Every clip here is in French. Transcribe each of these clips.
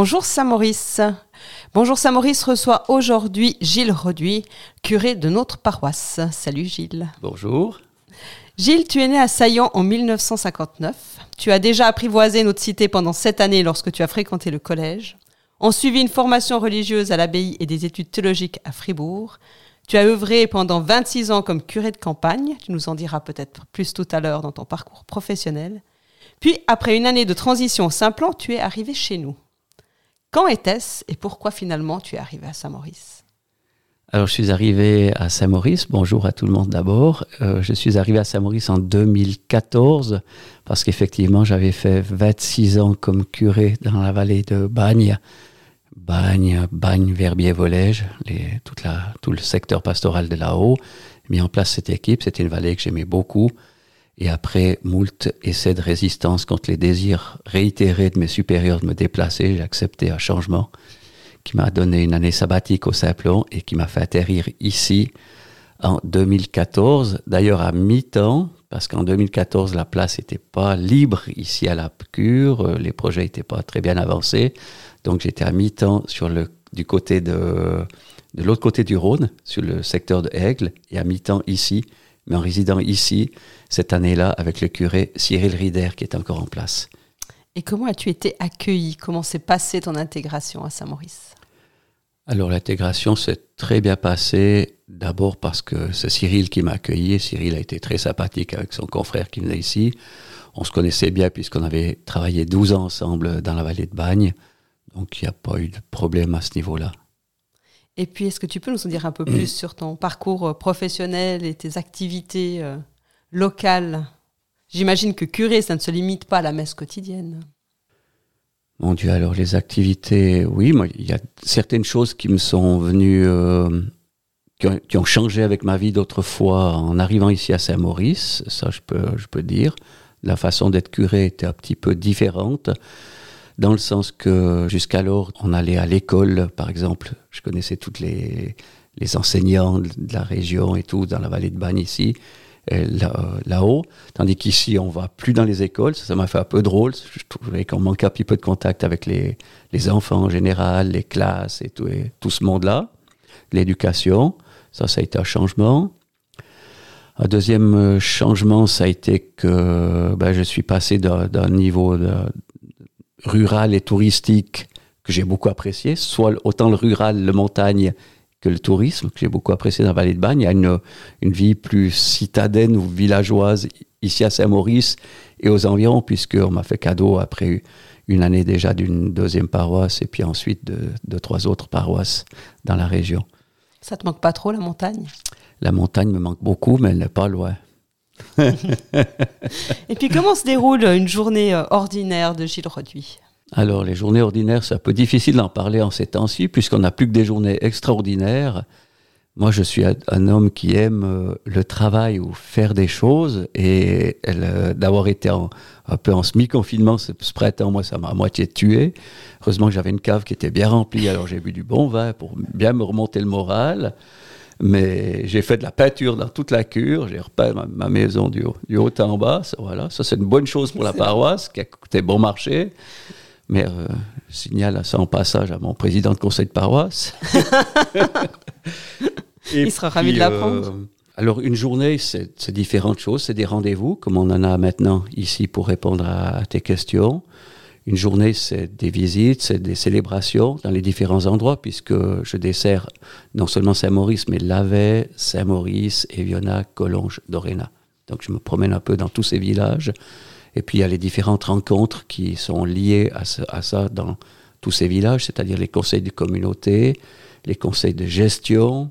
Bonjour Saint-Maurice. Bonjour Saint-Maurice reçoit aujourd'hui Gilles Roduit, curé de notre paroisse. Salut Gilles. Bonjour. Gilles, tu es né à Saillant en 1959. Tu as déjà apprivoisé notre cité pendant sept années lorsque tu as fréquenté le collège. On suivi une formation religieuse à l'abbaye et des études théologiques à Fribourg. Tu as œuvré pendant 26 ans comme curé de campagne. Tu nous en diras peut-être plus tout à l'heure dans ton parcours professionnel. Puis, après une année de transition au Saint-Plan, tu es arrivé chez nous. Quand était-ce et pourquoi finalement tu es arrivé à Saint-Maurice? Alors, je suis arrivé à Saint-Maurice. Bonjour à tout le monde d'abord. Euh, je suis arrivé à Saint-Maurice en 2014 parce qu'effectivement, j'avais fait 26 ans comme curé dans la vallée de Bagne. Bagne, Bagne, Verbier, Volège, tout le secteur pastoral de là-haut. mis en place cette équipe. C'était une vallée que j'aimais beaucoup. Et après moult essais de résistance contre les désirs réitérés de mes supérieurs de me déplacer, j'ai accepté un changement qui m'a donné une année sabbatique au Simplon et qui m'a fait atterrir ici en 2014. D'ailleurs à mi-temps, parce qu'en 2014 la place n'était pas libre ici à la cure, euh, les projets n'étaient pas très bien avancés. Donc j'étais à mi-temps sur le du côté de de l'autre côté du Rhône, sur le secteur de Aigle, et à mi-temps ici mais en résidant ici, cette année-là, avec le curé Cyril Rider qui est encore en place. Et comment as-tu été accueilli? Comment s'est passée ton intégration à Saint-Maurice? Alors l'intégration s'est très bien passée, d'abord parce que c'est Cyril qui m'a accueilli. Cyril a été très sympathique avec son confrère qui venait ici. On se connaissait bien puisqu'on avait travaillé 12 ans ensemble dans la vallée de Bagne. Donc il n'y a pas eu de problème à ce niveau-là. Et puis, est-ce que tu peux nous en dire un peu plus sur ton parcours euh, professionnel et tes activités euh, locales? J'imagine que curé, ça ne se limite pas à la messe quotidienne. Mon Dieu, alors les activités, oui, il y a certaines choses qui me sont venues, euh, qui, ont, changé avec ma vie d'autrefois en arrivant ici à Saint-Maurice, ça je peux, je peux dire. La façon d'être curé était un petit peu différente dans le sens que jusqu'alors, on allait à l'école, par exemple, je connaissais toutes les, les enseignants de la région et tout, dans la vallée de Bagne ici, là-haut, tandis qu'ici, on va plus dans les écoles, ça m'a fait un peu drôle, je trouvais qu'on manquait un petit peu de contact avec les, les enfants en général, les classes et tout, et tout ce monde-là, l'éducation, ça, ça a été un changement. Un deuxième changement, ça a été que ben, je suis passé d'un niveau rural et touristique que j'ai beaucoup apprécié, soit autant le rural, le montagne que le tourisme, que j'ai beaucoup apprécié dans la vallée de Bagne. Il y a une, une vie plus citadine ou villageoise ici à Saint-Maurice et aux environs, puisqu'on m'a fait cadeau après une année déjà d'une deuxième paroisse et puis ensuite de, de, trois autres paroisses dans la région. Ça te manque pas trop la montagne? La montagne me manque beaucoup, mais elle n'est pas loin. Et puis, comment se déroule une journée euh, ordinaire de Gilles Reduit Alors, les journées ordinaires, c'est un peu difficile d'en parler en ces temps-ci, puisqu'on n'a plus que des journées extraordinaires. Moi, je suis un homme qui aime euh, le travail ou faire des choses, et euh, d'avoir été un peu en semi-confinement ce, printemps, moi, ça m'a à moitié tué. Heureusement que j'avais une cave qui était bien remplie, alors j'ai bu du bon vin pour bien me remonter le moral. Mais j'ai fait de la peinture dans toute la cure, j'ai repeint ma, maison du haut, du haut, en bas. Ça, voilà, ça c'est une bonne chose pour la paroisse qui a coûté bon marché. Mais euh, signale à ça en passage à mon président de conseil de paroisse. Il sera ravi de l'apprendre. Euh, alors une journée, c'est différentes choses, c'est des rendez-vous, comme on en a maintenant ici pour répondre à tes questions. Une journée, c'est des visites, c'est des célébrations dans les différents endroits, puisque je desserre non seulement Saint-Maurice, mais Lavey, Saint-Maurice, Eviona, Collonges, Doréna. Donc je me promène un peu dans tous ces villages. Et puis il y a les différentes rencontres qui sont liées à, ça dans tous ces villages, c'est-à-dire les conseils de communauté, les conseils de gestion,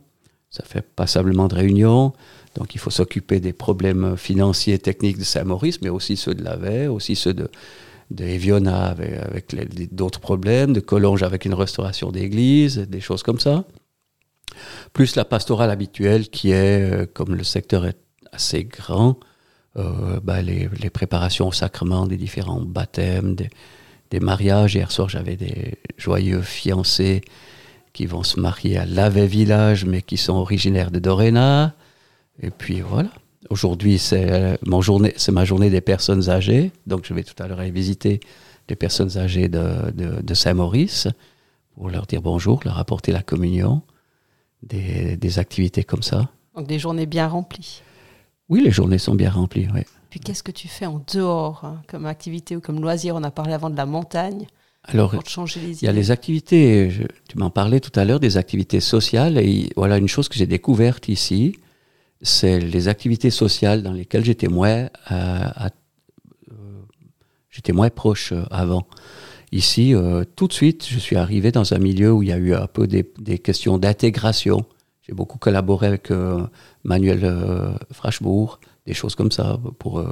ça fait passablement de réunions. Donc il faut s'occuper des problèmes financiers et techniques de Saint-Maurice, mais aussi ceux de Lavey, aussi ceux de, de Eviona avec, d'autres problèmes, de Collonges avec une restauration d'église, des choses comme ça. Plus la pastorale habituelle qui est, euh, comme le secteur est assez grand, euh, bah, les, préparations au sacrement des différents baptêmes, des, mariages. Hier soir, j'avais des joyeux fiancés qui vont se marier à Lavey Village, mais qui sont originaires de Doréna. Et puis voilà. Aujourd'hui, c'est mon journée, c'est ma journée des personnes âgées, donc je vais tout à l'heure aller visiter des personnes âgées de, de, de Saint-Maurice pour leur dire bonjour, leur apporter la communion, des, des activités comme ça. Donc des journées bien remplies. Oui, les journées sont bien remplies, oui. Puis qu'est-ce que tu fais en dehors hein, comme activité ou comme loisir? On a parlé avant de la montagne. Alors, pour te changer les idées. il y a les activités, je- tu m'en parlais tout à l'heure, des activités sociales. Et voilà, une chose que j'ai découverte ici, c'est les activités sociales dans lesquelles j'étais moins, euh, euh, moins proche euh, avant. Ici, tout de suite, je suis arrivé dans un milieu où il y a eu un peu des, des questions d'intégration. J'ai beaucoup collaboré avec Manuel Frachbourg, des choses comme ça, pour,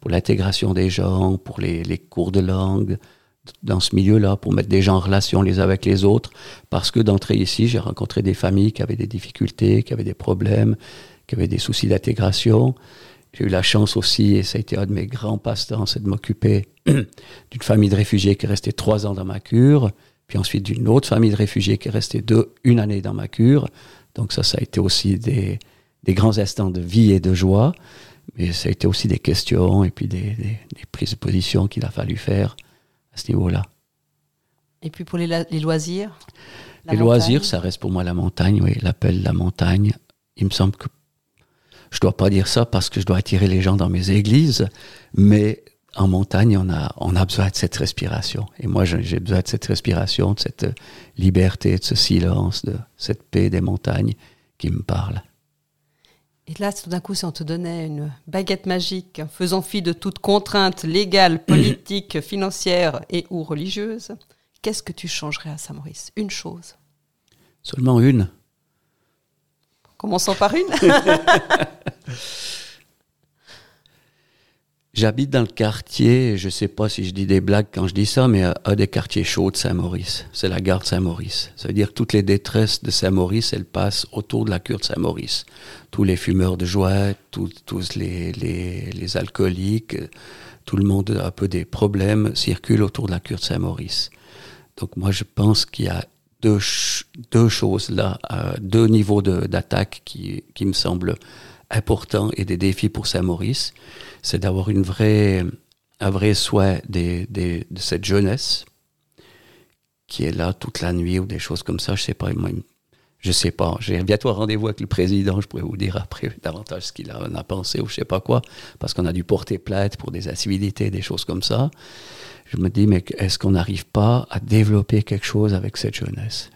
pour l'intégration des gens, pour les, les cours de langue, dans ce milieu-là, pour mettre des gens en relation les uns avec les autres. Parce que d'entrée ici, j'ai rencontré des familles qui avaient des difficultés, qui avaient des problèmes, qui avaient des soucis d'intégration. J'ai eu la chance aussi, et ça a été un de mes grands passe-temps, c'est de m'occuper d'une famille de réfugiés qui est restée trois ans dans ma cure, puis ensuite d'une autre famille de réfugiés qui est restée deux, une année dans ma cure. Donc ça, ça a été aussi des, des grands instants de vie et de joie, mais ça a été aussi des questions et puis des, des- des prises de position qu'il a fallu faire à ce niveau-là. Et puis pour les, les loisirs les montagne loisirs, ça reste pour moi la montagne, oui, l'appel de la montagne. Il me semble que je dois pas dire ça parce que je dois attirer les gens dans mes églises, mais en montagne, on a, on a besoin de cette respiration. Et moi, j'ai besoin de cette respiration, de cette liberté, de ce silence, de cette paix des montagnes qui me parle. Et là, tout d'un coup, si on te donnait une baguette magique, faisant fi de toute contrainte légale, politique, financière et ou religieuse, qu'est-ce que tu changerais à Saint-Maurice Une chose? Seulement une. Commençons par une. J'habite dans le quartier, je sais pas si je dis des blagues quand je dis ça, mais un des quartiers chauds de Saint-Maurice. C'est la gare de Saint-Maurice. Ça veut dire que toutes les détresses de Saint-Maurice, elles passent autour de la cure de Saint-Maurice. Tous les fumeurs de joie, tous, les, les, alcooliques, tout le monde a un peu des problèmes, circulent autour de la cure de Saint-Maurice. Donc moi, je pense qu'il y a deux, deux choses là, euh, deux niveaux d'attaque qui, qui me semblent importants et des défis pour Saint-Maurice. C'est d'avoir une vraie, un vrai soin des, des- de cette jeunesse qui est là toute la nuit ou des choses comme ça. Je sais pas, moi, il je sais pas. J'ai bientôt rendez-vous avec le président. Je pourrais vous dire après davantage ce qu'il en a pensé ou je sais pas quoi, parce qu'on a dû porter plainte pour des incivilités, des choses comme ça. Je me dis, mais est-ce qu'on n'arrive pas à développer quelque chose avec cette jeunesse?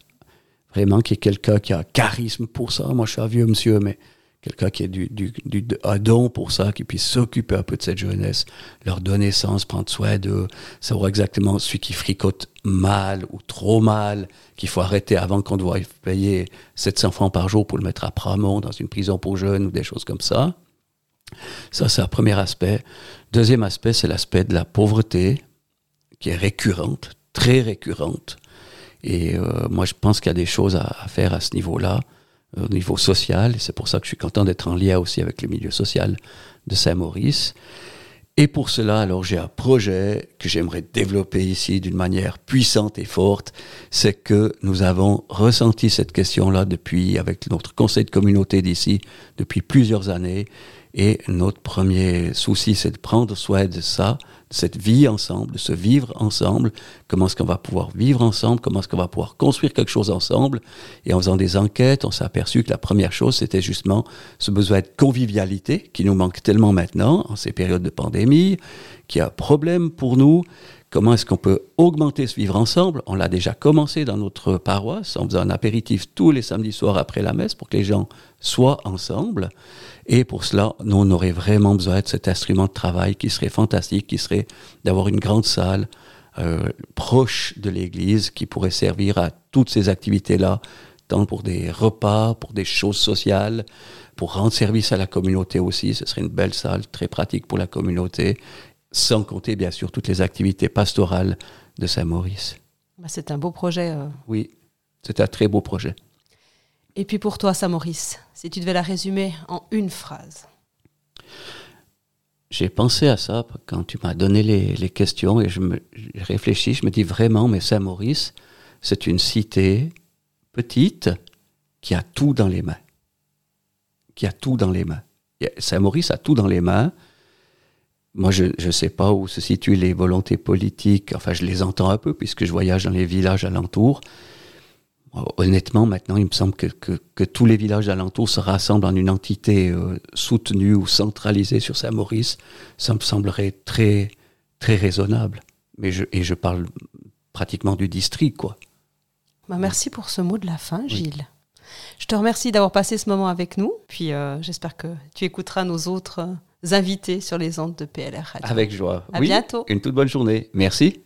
Vraiment qu'il y ait quelqu'un qui a un charisme pour ça? Moi, je suis un vieux monsieur, mais quelqu'un qui a du, un don pour ça, qui puisse s'occuper un peu de cette jeunesse, leur donner sens, prendre soin d'eux, savoir exactement celui qui fricote mal ou trop mal, qu'il faut arrêter avant qu'on doit payer 700 francs par jour pour le mettre à Pramont dans une prison pour jeunes ou des choses comme ça. Ça, c'est un premier aspect. Deuxième aspect, c'est l'aspect de la pauvreté, qui est récurrente, très récurrente. Et euh, moi, je pense qu'il y a des choses à, faire à ce niveau-là, au niveau social. Et c'est pour ça que je suis content d'être en lien aussi avec le milieu social de Saint-Maurice. Et pour cela, alors, j'ai un projet que j'aimerais développer ici d'une manière puissante et forte. C'est que nous avons ressenti cette question-là depuis, avec notre conseil de communauté d'ici, depuis plusieurs années. Et notre premier souci, c'est de prendre soin de ça, de cette vie ensemble, de se vivre ensemble. Comment est-ce qu'on va pouvoir vivre ensemble? Comment est-ce qu'on va pouvoir construire quelque chose ensemble? Et en faisant des enquêtes, on s'est aperçu que la première chose, c'était justement ce besoin de convivialité qui nous manque tellement maintenant, en ces périodes de pandémie, qui est un problème pour nous. Comment est-ce qu'on peut augmenter ce vivre ensemble? On l'a déjà commencé dans notre paroisse en faisant un apéritif tous les samedis soirs après la messe pour que les gens soient ensemble. Et pour cela, nous, on aurait vraiment besoin de cet instrument de travail qui serait fantastique, qui serait d'avoir une grande salle euh, proche de l'église qui pourrait servir à toutes ces activités-là, tant pour des repas, pour des choses sociales, pour rendre service à la communauté aussi. Ce serait une belle salle, très pratique pour la communauté, sans compter bien sûr toutes les activités pastorales de Saint-Maurice. Bah, C'est un beau projet. euh. Oui, c'est un très beau projet. Et puis pour toi, Saint-Maurice, si tu devais la résumer en une phrase. J'ai pensé à ça quand tu m'as donné les, les questions et je me j'ai réfléchi, je me dis vraiment, mais Saint-Maurice, c'est une cité petite qui a tout dans les mains. Qui a tout dans les mains. Saint-Maurice a tout dans les mains, moi, je ne sais pas où se situent les volontés politiques. Enfin, je les entends un peu puisque je voyage dans les villages alentours. Honnêtement, maintenant, il me semble que, que, tous les villages alentours se rassemblent en une entité euh, soutenue ou centralisée sur Saint-Maurice. Ça me semblerait très, très raisonnable. Mais je, et je parle pratiquement du district, quoi. Bah, merci pour ce mot de la fin, Gilles. Je te remercie d'avoir passé ce moment avec nous. Puis euh, j'espère que tu écouteras nos autres euh, invités sur les ondes de PLR Avec joie. À bientôt. Une toute bonne journée. Merci.